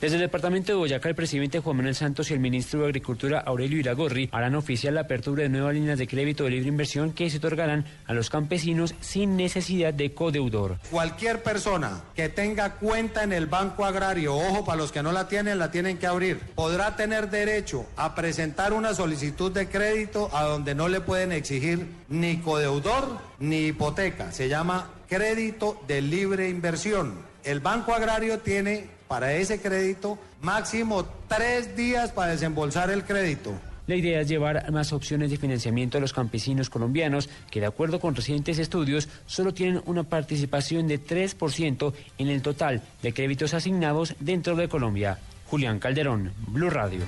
Desde el departamento de Boyacá, el presidente Juan Manuel Santos y el ministro de Agricultura Aurelio Iragorri harán oficial la apertura de nuevas líneas de crédito de libre inversión que se otorgarán a los campesinos sin necesidad de codeudor. Cualquier persona que tenga cuenta en el Banco Agrario, ojo, para los que no la tienen, la tienen que abrir, podrá tener derecho a presentar una solicitud de crédito a donde no le pueden exigir ni codeudor ni hipoteca. Se llama crédito de libre inversión. El Banco Agrario tiene para ese crédito máximo tres días para desembolsar el crédito. La idea es llevar más opciones de financiamiento a los campesinos colombianos que, de acuerdo con recientes estudios, solo tienen una participación de 3% en el total de créditos asignados dentro de Colombia. Julián Calderón, Blue Radio.